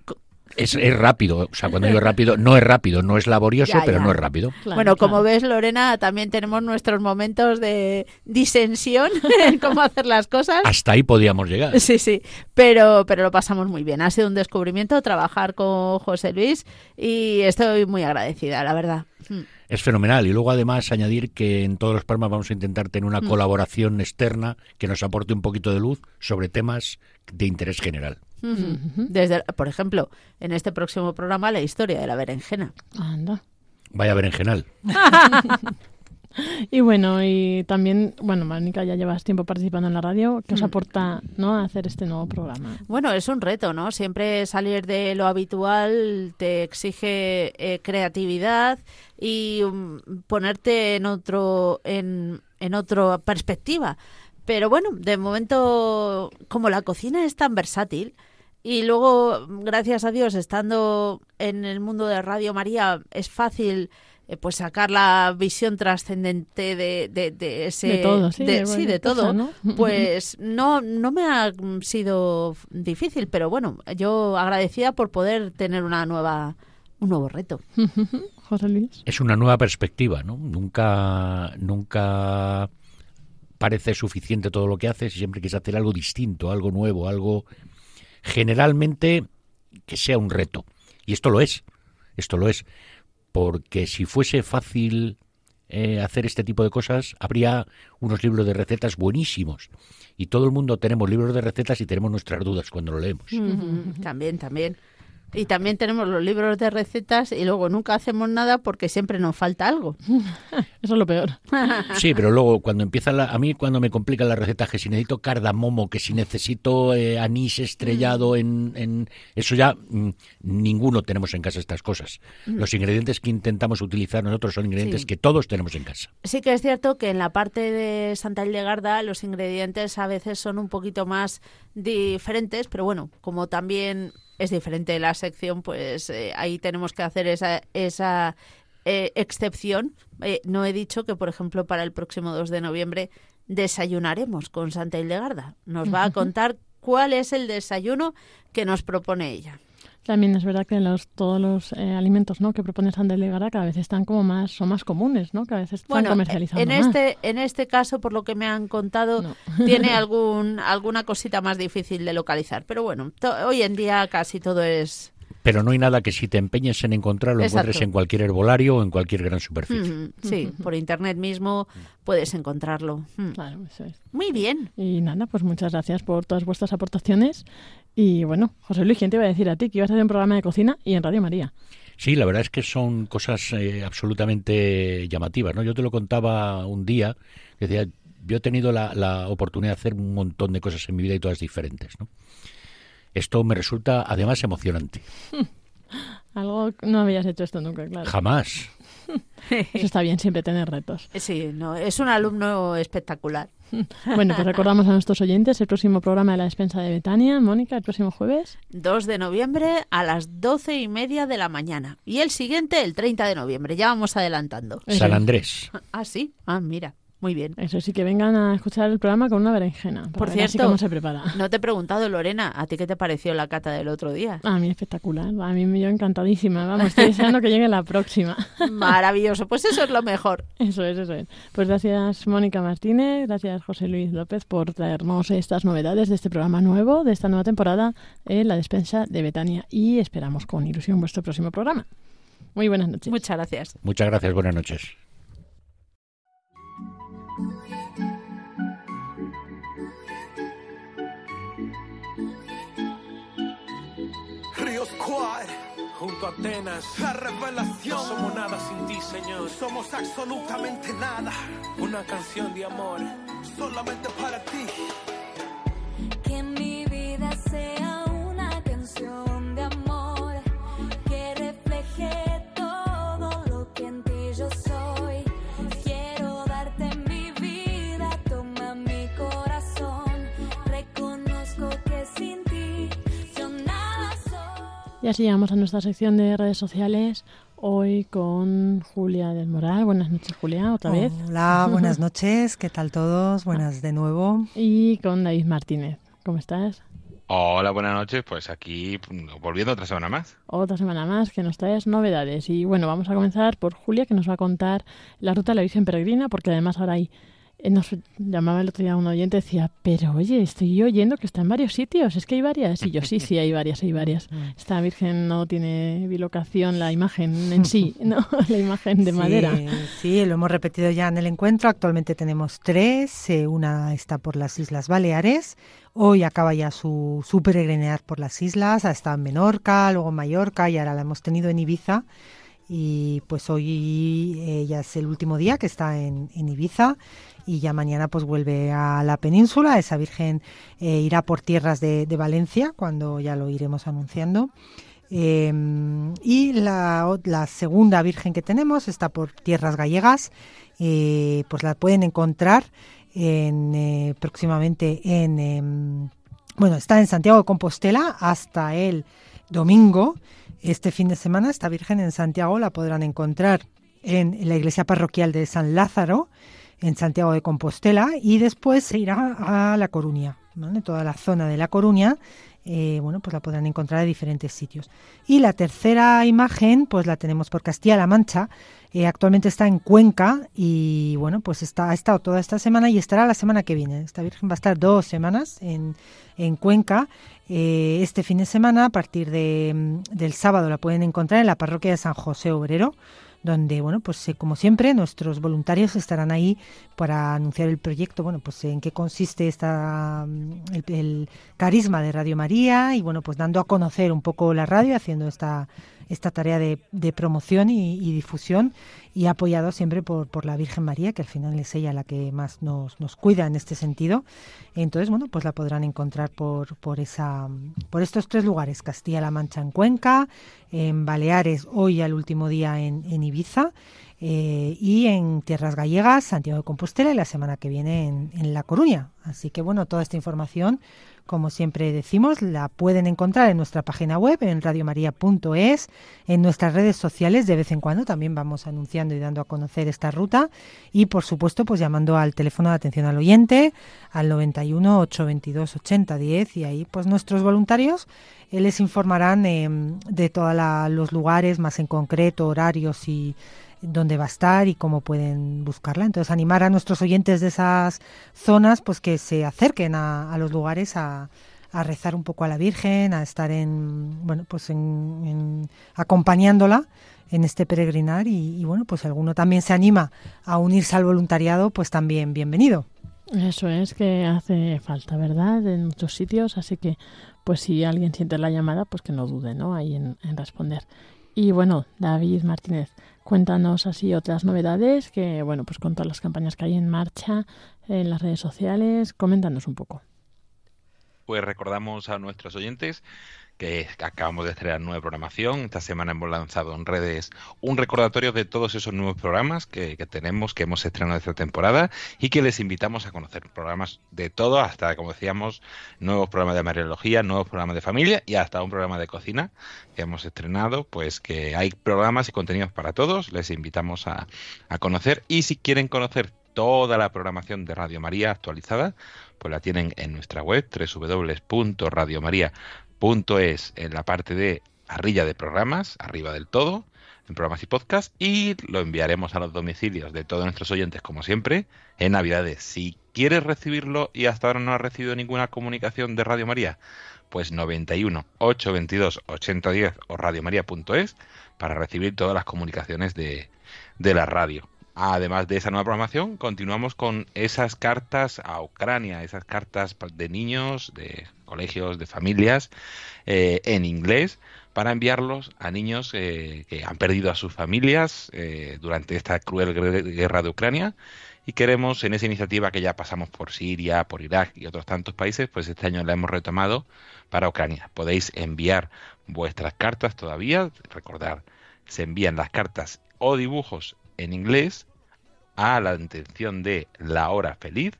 Speaker 7: Es, es rápido, o sea, cuando digo rápido, no es rápido, no es laborioso,
Speaker 6: Ya,
Speaker 7: pero no es rápido.
Speaker 1: Claro,
Speaker 6: bueno, como ves, Lorena, también tenemos nuestros momentos de disensión en cómo hacer las cosas.
Speaker 7: Hasta ahí podíamos llegar.
Speaker 6: Sí, sí, pero, pero lo pasamos muy bien. Ha sido un descubrimiento trabajar con José Luis y estoy muy agradecida, la verdad. Mm.
Speaker 7: Es fenomenal. Y luego además añadir que en todos los programas vamos a intentar tener una colaboración externa que nos aporte un poquito de luz sobre temas de interés general.
Speaker 6: Desde, por ejemplo, en este próximo programa, la historia de la berenjena.
Speaker 1: Anda.
Speaker 7: Vaya berenjenal.
Speaker 1: Y bueno, y también, bueno, Mónica, ya llevas tiempo participando en la radio. ¿Qué os
Speaker 6: Mm.
Speaker 1: aporta ¿no? hacer este nuevo programa?
Speaker 6: Bueno, es un reto, ¿no? Siempre salir de lo habitual te exige eh, creatividad y mm, ponerte en otro, en, en otra perspectiva. Pero bueno, de momento, como la cocina es tan versátil y luego, gracias a Dios, estando en el mundo de Radio María, es fácil eh, pues sacar la visión trascendente de, de, de ese
Speaker 1: De todo, sí,
Speaker 6: de,
Speaker 1: de
Speaker 6: sí, de
Speaker 1: cualquier cosa,
Speaker 6: todo
Speaker 1: ¿no?
Speaker 6: pues no no me ha sido difícil pero bueno yo agradecida por poder tener una nueva un nuevo reto
Speaker 1: José Luis.
Speaker 7: Es una nueva perspectiva, ¿no? Nunca, nunca parece suficiente todo lo que haces y siempre quieres hacer algo distinto, algo nuevo, algo generalmente que sea un reto. Y esto lo es, esto lo es, porque si fuese fácil eh, hacer este tipo de cosas, habría unos libros de recetas buenísimos. Y todo el mundo tenemos libros de recetas y tenemos nuestras dudas cuando lo leemos.
Speaker 6: También también y también tenemos los libros de recetas y luego nunca hacemos nada porque siempre nos falta algo
Speaker 1: Eso es lo peor.
Speaker 7: Sí, pero luego cuando empieza la, a mí cuando me complican las recetas que si necesito cardamomo, que si necesito eh, anís estrellado en, en eso ya mm, ninguno tenemos en casa estas cosas. Los ingredientes que intentamos utilizar nosotros son ingredientes
Speaker 6: Sí.
Speaker 7: que todos tenemos en casa.
Speaker 6: Sí que es cierto que en la parte de Santa Hildegarda los ingredientes a veces son un poquito más diferentes, pero bueno, como también es diferente la sección, pues eh, ahí tenemos que hacer esa, esa eh, excepción. Eh, no he dicho que, por ejemplo, para el próximo 2 de noviembre desayunaremos con Santa Hildegarda. Nos va a contar cuál es el desayuno que nos propone ella.
Speaker 1: También es verdad que los, todos los eh, alimentos ¿no? que propone Sandra Legara cada vez están como más, son más comunes, ¿no? Cada vez están
Speaker 6: Bueno,
Speaker 1: comercializados
Speaker 6: en
Speaker 1: más.
Speaker 6: este, en este caso, por lo que me han contado,
Speaker 1: No.
Speaker 6: tiene algún, alguna cosita más difícil de localizar. Pero bueno, to- hoy en día casi todo es...
Speaker 7: Pero no hay nada que si te empeñes en encontrarlo,
Speaker 6: Exacto.
Speaker 7: encuentres en cualquier herbolario o en cualquier gran superficie.
Speaker 6: Mm, sí, por internet mismo puedes encontrarlo. Mm.
Speaker 1: Claro, eso es.
Speaker 6: Muy bien.
Speaker 1: Y nada, pues muchas gracias por todas vuestras aportaciones. Y bueno, José Luis, ¿quién te iba a decir a ti que ibas a hacer un programa de cocina y en Radio María?
Speaker 7: Sí, la verdad es que son cosas eh, absolutamente llamativas, ¿no? Yo te lo contaba un día, que decía, yo he tenido la, la oportunidad de hacer un montón de cosas en mi vida y todas diferentes, ¿no? Esto me resulta además emocionante.
Speaker 1: Algo no habías hecho esto nunca, claro.
Speaker 7: Jamás.
Speaker 1: Eso está bien, siempre tener retos.
Speaker 6: Sí, no, es un alumno espectacular.
Speaker 1: Bueno, pues recordamos a nuestros oyentes el próximo programa de la despensa de Betania, Mónica, el próximo jueves.
Speaker 6: 2 de noviembre a las doce y media de la mañana. Y el siguiente, el 30 de noviembre. Ya vamos adelantando.
Speaker 7: San. Andrés.
Speaker 6: Ah, sí. Ah, mira. Muy bien.
Speaker 1: Eso sí, que vengan a escuchar el programa con una berenjena. para
Speaker 6: Por
Speaker 1: ver así
Speaker 6: cierto,
Speaker 1: cómo se prepara.
Speaker 6: No te he preguntado, Lorena, ¿a ti qué te pareció la cata del otro día?
Speaker 1: A mí espectacular, a mí me yo encantadísima. Vamos, estoy deseando que llegue la próxima.
Speaker 6: Maravilloso. Pues eso es lo mejor.
Speaker 1: Eso es, eso es. Pues gracias Mónica Martínez, gracias José Luis López por traernos estas novedades de este programa nuevo, de esta nueva temporada en la despensa de Betania. Y esperamos con ilusión vuestro próximo programa. Muy buenas noches.
Speaker 6: Muchas gracias.
Speaker 7: Muchas gracias, buenas noches.
Speaker 8: Squad, junto a Atenas, la revelación. No somos nada sin ti, Señor. Somos absolutamente nada. Una canción de amor, solamente para ti.
Speaker 9: Que mi vida sea
Speaker 1: Y así llegamos a nuestra sección de redes sociales. Hoy con Julia del Moral. Buenas noches, Julia, otra vez.
Speaker 2: Hola, buenas noches. ¿Qué tal todos? Buenas de nuevo.
Speaker 1: Y con David Martínez. ¿Cómo estás?
Speaker 10: Hola, buenas noches. Pues aquí volviendo otra semana más.
Speaker 1: Otra semana más que nos traes novedades. Y bueno, vamos a comenzar por Julia, que nos va a contar la ruta de la Virgen Peregrina, porque además ahora hay. Eh, Nos llamaba el otro día un oyente y decía, pero oye, estoy oyendo que está en varios sitios, es que hay varias. Y yo, sí, sí, hay varias, hay varias. Esta Virgen no tiene bilocación, la imagen en sí, ¿no? La imagen de
Speaker 2: Sí,
Speaker 1: madera.
Speaker 2: Sí, lo hemos repetido ya en el encuentro. Actualmente tenemos tres. eh, una está por las Islas Baleares. Hoy acaba ya su, su peregrinar por las islas. Ha estado en Menorca, luego en Mallorca y ahora la hemos tenido en Ibiza. Y pues hoy eh, ya es el último día que está en, en Ibiza y ya mañana pues vuelve a la península. Esa Virgen eh, irá por tierras de, Valencia cuando ya lo iremos anunciando. Eh, y la, la segunda Virgen que tenemos está por tierras gallegas. eh, pues la pueden encontrar en, eh, próximamente en... em, bueno, está en Santiago de Compostela hasta el domingo. Este fin de semana, esta Virgen en Santiago la podrán encontrar en la iglesia parroquial de San Lázaro, en Santiago de Compostela, y después se irá a La Coruña, ¿vale? toda la zona de La Coruña. eh, bueno, pues la podrán encontrar en diferentes sitios. Y la tercera imagen, pues la tenemos por Castilla-La Mancha. eh, actualmente está en Cuenca y bueno, pues está, ha estado toda esta semana y estará la semana que viene. Esta Virgen va a estar dos semanas en, en Cuenca. Eh, este fin de semana, a partir de, mm, del sábado, la pueden encontrar en la parroquia de San José Obrero, donde, bueno, pues eh, como siempre, nuestros voluntarios estarán ahí para anunciar el proyecto, bueno, pues en qué consiste esta, mm, el, carisma de Radio María y, bueno, pues dando a conocer un poco la radio, haciendo esta, esta tarea de, promoción y difusión y apoyado siempre por, por la Virgen María, que al final es ella la que más nos, nos cuida en este sentido. Entonces, bueno, pues la podrán encontrar por, por, esa, por estos tres lugares, Castilla-La Mancha en Cuenca, en Baleares, hoy al último día en, en Ibiza, eh, y en Tierras Gallegas, Santiago de Compostela y la semana que viene en, en La Coruña. Así que bueno, toda esta información como siempre decimos, la pueden encontrar en nuestra página web, en radiomaria.es, en nuestras redes sociales. De vez en cuando también vamos anunciando y dando a conocer esta ruta. Y, por supuesto, pues llamando al teléfono de atención al oyente, al 91 822 8010. Y ahí, pues nuestros voluntarios eh, les informarán eh, de todos los lugares, más en concreto, horarios y dónde va a estar y cómo pueden buscarla. Entonces, animar a nuestros oyentes de esas zonas, pues que se acerquen a, a los lugares a, a, rezar un poco a la Virgen, a estar en, bueno, pues en, acompañándola en este peregrinar y, bueno, pues si alguno también se anima a unirse al voluntariado, pues también bienvenido.
Speaker 1: Eso es que hace falta, ¿verdad? En muchos sitios, así que pues si alguien siente la llamada, pues que no dude, ¿no? Ahí en responder. Y bueno, David Martínez, Cuéntanos así otras novedades que, bueno, pues con todas las campañas que hay en marcha en las redes sociales, coméntanos un poco.
Speaker 10: Pues recordamos a nuestros oyentes que acabamos de estrenar nueva programación. Esta semana hemos lanzado en redes un recordatorio de todos esos nuevos programas que, tenemos, que hemos estrenado esta temporada y que les invitamos a conocer. Programas de todo, hasta, como decíamos, nuevos programas de mariología, nuevos programas de familia y hasta un programa de cocina que hemos estrenado. Pues que hay programas y contenidos para todos. Les invitamos a, a conocer y si quieren conocer toda la programación de Radio María actualizada, pues la tienen en nuestra web www.radiomaria.com punto es en la parte de arriba de programas, arriba del todo, en programas y podcast, y lo enviaremos a los domicilios de todos nuestros oyentes, como siempre, en Navidades. Si quieres recibirlo y hasta ahora no has recibido ninguna comunicación de Radio María, pues 91 822 8010 o radiomaria.es para recibir todas las comunicaciones de, de la radio. Además de esa nueva programación, continuamos con esas cartas a Ucrania, esas cartas de niños, de colegios, de familias, eh, en inglés, para enviarlos a niños eh, que han perdido a sus familias eh, durante esta cruel guerra de Ucrania. Y queremos, en esa iniciativa que ya pasamos por Siria, por Irak y otros tantos países, pues este año la hemos retomado para Ucrania. Podéis enviar vuestras cartas todavía, recordar, se envían las cartas o dibujos en inglés a la intención de La Hora Feliz,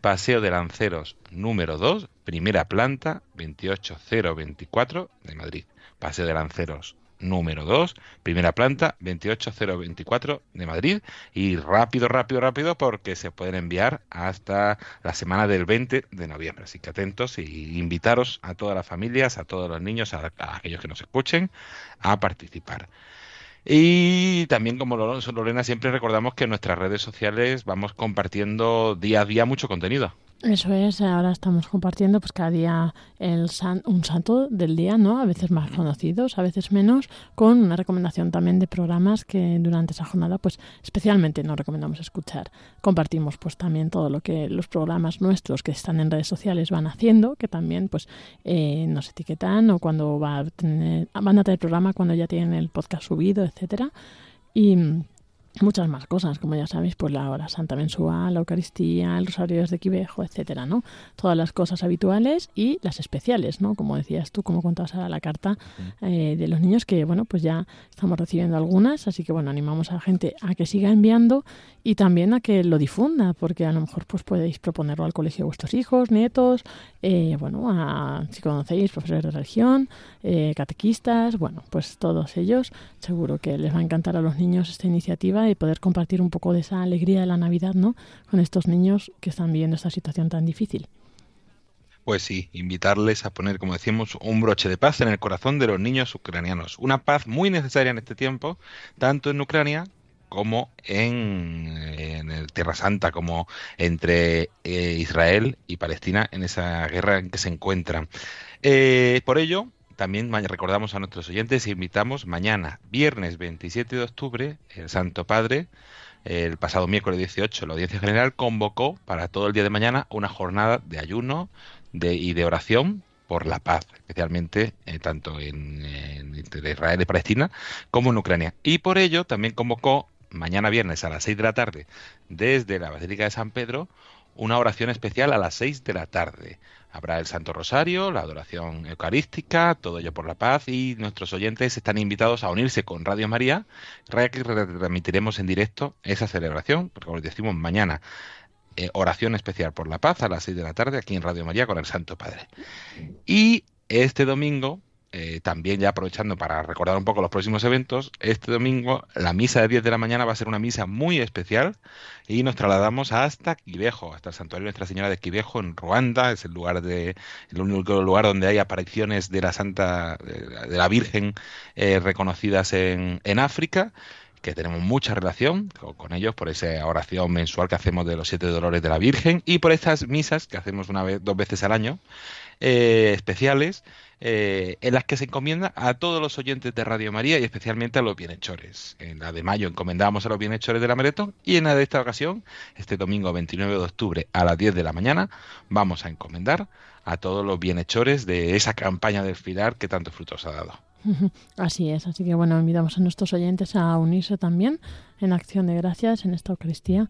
Speaker 10: Paseo de Lanceros número 2, primera planta, 28024 de Madrid. Paseo de Lanceros número 2, primera planta, 28024 de Madrid. Y rápido, rápido, rápido, porque se pueden enviar hasta la semana del 20 de noviembre. Así que atentos y invitaros a todas las familias, a todos los niños, a, a aquellos que nos escuchen, a participar. Y también, como Lorena, siempre recordamos que en nuestras redes sociales vamos compartiendo día a día mucho contenido.
Speaker 1: Eso es, ahora estamos compartiendo pues cada día el un santo del día, ¿no? A veces más conocidos, a veces menos, con una recomendación también de programas que durante esa jornada pues especialmente nos recomendamos escuchar. Compartimos pues también todo lo que los programas nuestros que están en redes sociales van haciendo, que también pues eh, nos etiquetan o cuando va a tener, van a tener programa cuando ya tienen el podcast subido, etcétera. Y muchas más cosas, como ya sabéis, pues la hora santa mensual, la Eucaristía, el Rosario de Quivejo, etcétera, ¿no? Todas las cosas habituales y las especiales, ¿no? Como decías tú, como contabas ahora la carta eh, de los niños, que bueno, pues ya estamos recibiendo algunas, así que bueno, animamos a la gente a que siga enviando y también a que lo difunda, porque a lo mejor pues podéis proponerlo al colegio de vuestros hijos, nietos, eh, bueno, a, si conocéis profesores de religión, eh, catequistas, bueno, pues todos ellos, seguro que les va a encantar a los niños esta iniciativa y poder compartir un poco de esa alegría de la Navidad, ¿no? Con estos niños que están viviendo esta situación tan difícil.
Speaker 10: Pues sí, invitarles a poner, como decimos, un broche de paz en el corazón de los niños ucranianos. Una paz muy necesaria en este tiempo, tanto en Ucrania como en, el Tierra Santa, como entre eh, Israel y Palestina en esa guerra en que se encuentran. Eh, por ello, también recordamos a nuestros oyentes e invitamos mañana, viernes 27 de octubre, el Santo Padre, el pasado miércoles 18, la Audiencia General convocó para todo el día de mañana una jornada de ayuno y de oración por la paz, especialmente eh, tanto en, Israel y Palestina como en Ucrania. Y por ello también convocó mañana viernes a las 6 de la tarde desde la Basílica de San Pedro una oración especial a las 6 de la tarde Habrá el Santo Rosario, la adoración eucarística, todo ello por la paz y nuestros oyentes están invitados a unirse con Radio María, que remitiremos en directo esa celebración, porque como les decimos mañana, eh, oración especial por la paz a las 6 de la tarde aquí en Radio María con el Santo Padre. Y este domingo eh, también ya aprovechando para recordar un poco los próximos eventos, este domingo la misa de 10 de la mañana va a ser una misa muy especial y nos trasladamos hasta Quivejo, hasta el santuario de Nuestra Señora de Quivejo en Ruanda, es el lugar de el único lugar donde hay apariciones de la Santa de la Virgen eh, reconocidas en, en África que tenemos mucha relación con, ellos por esa oración mensual que hacemos de los siete dolores de la Virgen y por estas misas que hacemos una vez, dos veces al año, eh, especiales, eh, en las que se encomienda a todos los oyentes de Radio María y especialmente a los bienhechores. En la de mayo encomendamos a los bienhechores de la Maretón y en la de esta ocasión, este domingo 29 de octubre a las 10 de la mañana, vamos a encomendar a todos los bienhechores de esa campaña del filar que tantos frutos ha dado.
Speaker 1: Así es, así que bueno, invitamos a nuestros oyentes a unirse también en acción de gracias en esta Eucaristía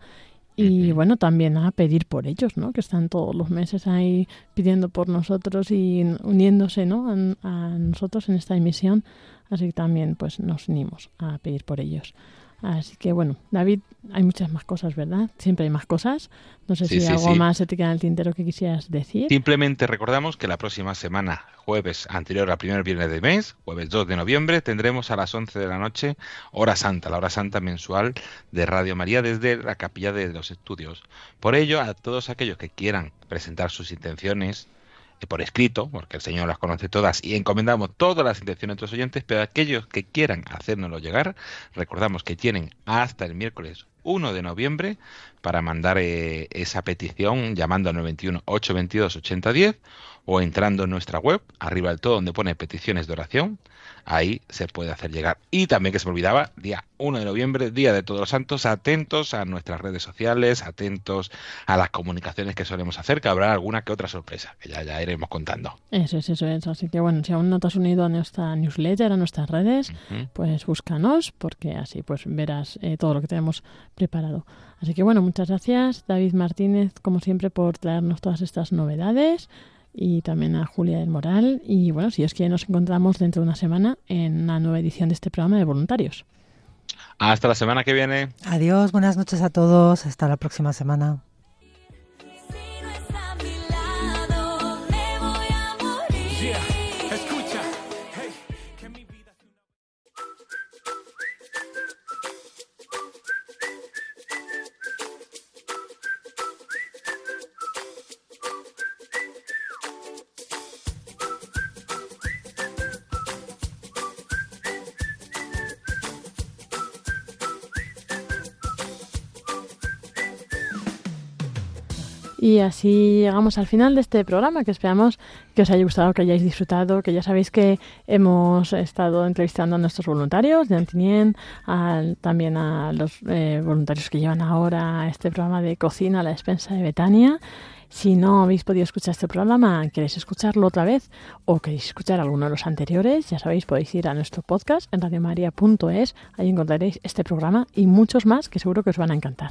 Speaker 1: y bueno, también a pedir por ellos, ¿no? Que están todos los meses ahí pidiendo por nosotros y uniéndose, ¿no? A, a nosotros en esta emisión. Así que también pues nos unimos a pedir por ellos. Así que bueno, David, hay muchas más cosas, ¿verdad? Siempre hay más cosas. No sé
Speaker 10: Sí,
Speaker 1: si
Speaker 10: sí,
Speaker 1: algo
Speaker 10: sí.
Speaker 1: más se te queda en el tintero que quisieras decir.
Speaker 10: Simplemente recordamos que la próxima semana, jueves anterior al primer viernes de mes, jueves 2 de noviembre, tendremos a las 11 de la noche Hora Santa, la hora santa mensual de Radio María desde la capilla de los estudios. Por ello, a todos aquellos que quieran presentar sus intenciones por escrito, porque el Señor las conoce todas y encomendamos todas las intenciones de nuestros oyentes, pero aquellos que quieran hacérnoslo llegar, recordamos que tienen hasta el miércoles 1 de noviembre para mandar eh, esa petición llamando al 91 822 8010 o entrando en nuestra web, arriba del todo donde pone peticiones de oración, ahí se puede hacer llegar. Y también que se me olvidaba, día 1 de noviembre, Día de Todos los Santos, atentos a nuestras redes sociales, atentos a las comunicaciones que solemos hacer, que habrá alguna que otra sorpresa, que ya, ya iremos contando.
Speaker 1: Eso es, eso es. Así que bueno, si aún no te has unido a nuestra newsletter, a nuestras redes, pues búscanos, porque así pues verás eh, todo lo que tenemos preparado. Así que bueno, muchas gracias David Martínez, como siempre, por traernos todas estas novedades y también a Julia del Moral. Y bueno, si es que nos encontramos dentro de una semana en una nueva edición de este programa de voluntarios.
Speaker 10: Hasta la semana que viene.
Speaker 2: Adiós, buenas noches a todos. Hasta la próxima semana.
Speaker 1: Y así llegamos al final de este programa, que esperamos que os haya gustado, que hayáis disfrutado, que ya sabéis que hemos estado entrevistando a nuestros voluntarios de Antinien, al- también a los eh, voluntarios que llevan ahora este programa de cocina a la despensa de Betania. Si no habéis podido escuchar este programa, queréis escucharlo otra vez o queréis escuchar alguno de los anteriores, ya sabéis, podéis ir a nuestro podcast en radiomaria.es, ahí encontraréis este programa y muchos más que seguro que os van a encantar.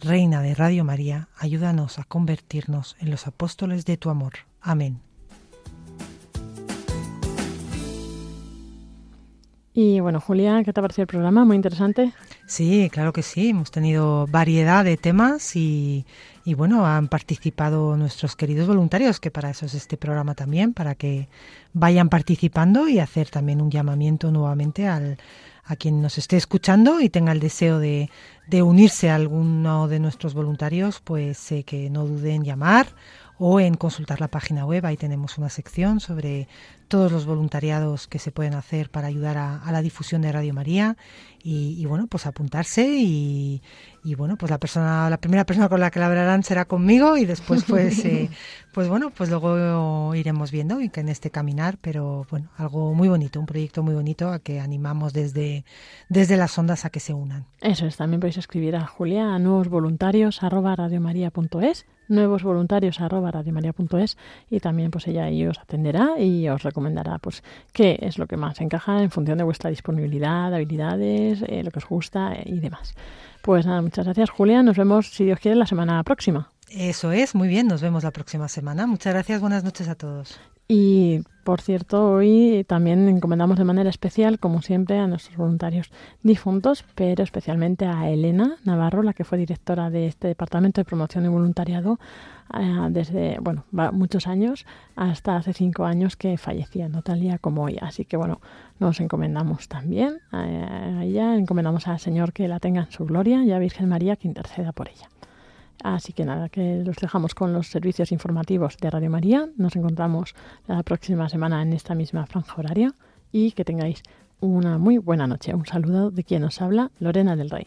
Speaker 2: Reina de Radio María, ayúdanos a convertirnos en los apóstoles de tu amor. Amén.
Speaker 1: Y bueno, Julia, ¿qué te ha parecido el programa? Muy interesante.
Speaker 2: Sí, claro que sí. Hemos tenido variedad de temas y, y, bueno, han participado nuestros queridos voluntarios, que para eso es este programa también, para que vayan participando y hacer también un llamamiento nuevamente al, a quien nos esté escuchando y tenga el deseo de, de unirse a alguno de nuestros voluntarios, pues eh, que no duden en llamar o en consultar la página web. Ahí tenemos una sección sobre todos los voluntariados que se pueden hacer para ayudar a, a la difusión de Radio María y, y, bueno, pues apuntarse y, y, bueno, pues la persona, la primera persona con la que la hablarán será conmigo y después pues, eh, pues bueno, pues luego iremos viendo y que en este caminar, pero bueno, algo muy bonito, un proyecto muy bonito a que animamos desde, desde las ondas a que se unan.
Speaker 1: Eso es, también podéis escribir a Julia a nuevos voluntarios arroba radiomaria.es nuevos voluntarios arroba y también pues ella ahí os atenderá y os recomendará pues qué es lo que más encaja en función de vuestra disponibilidad, habilidades, eh, lo que os gusta eh, y demás. Pues nada, muchas gracias Julia, nos vemos si Dios quiere la semana próxima.
Speaker 2: Eso es, muy bien, nos vemos la próxima semana. Muchas gracias, buenas noches a todos.
Speaker 1: Y por cierto, hoy también encomendamos de manera especial, como siempre, a nuestros voluntarios difuntos, pero especialmente a Elena Navarro, la que fue directora de este Departamento de Promoción y Voluntariado eh, desde, bueno, muchos años hasta hace cinco años que fallecía, no tal día como hoy. Así que, bueno, nos encomendamos también a ella, encomendamos al Señor que la tenga en su gloria y a Virgen María que interceda por ella. Así que nada, que los dejamos con los servicios informativos de Radio María. Nos encontramos la próxima semana en esta misma franja horaria y que tengáis una muy buena noche. Un saludo de quien nos habla, Lorena del Rey.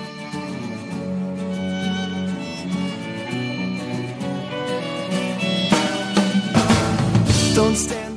Speaker 11: Don't stand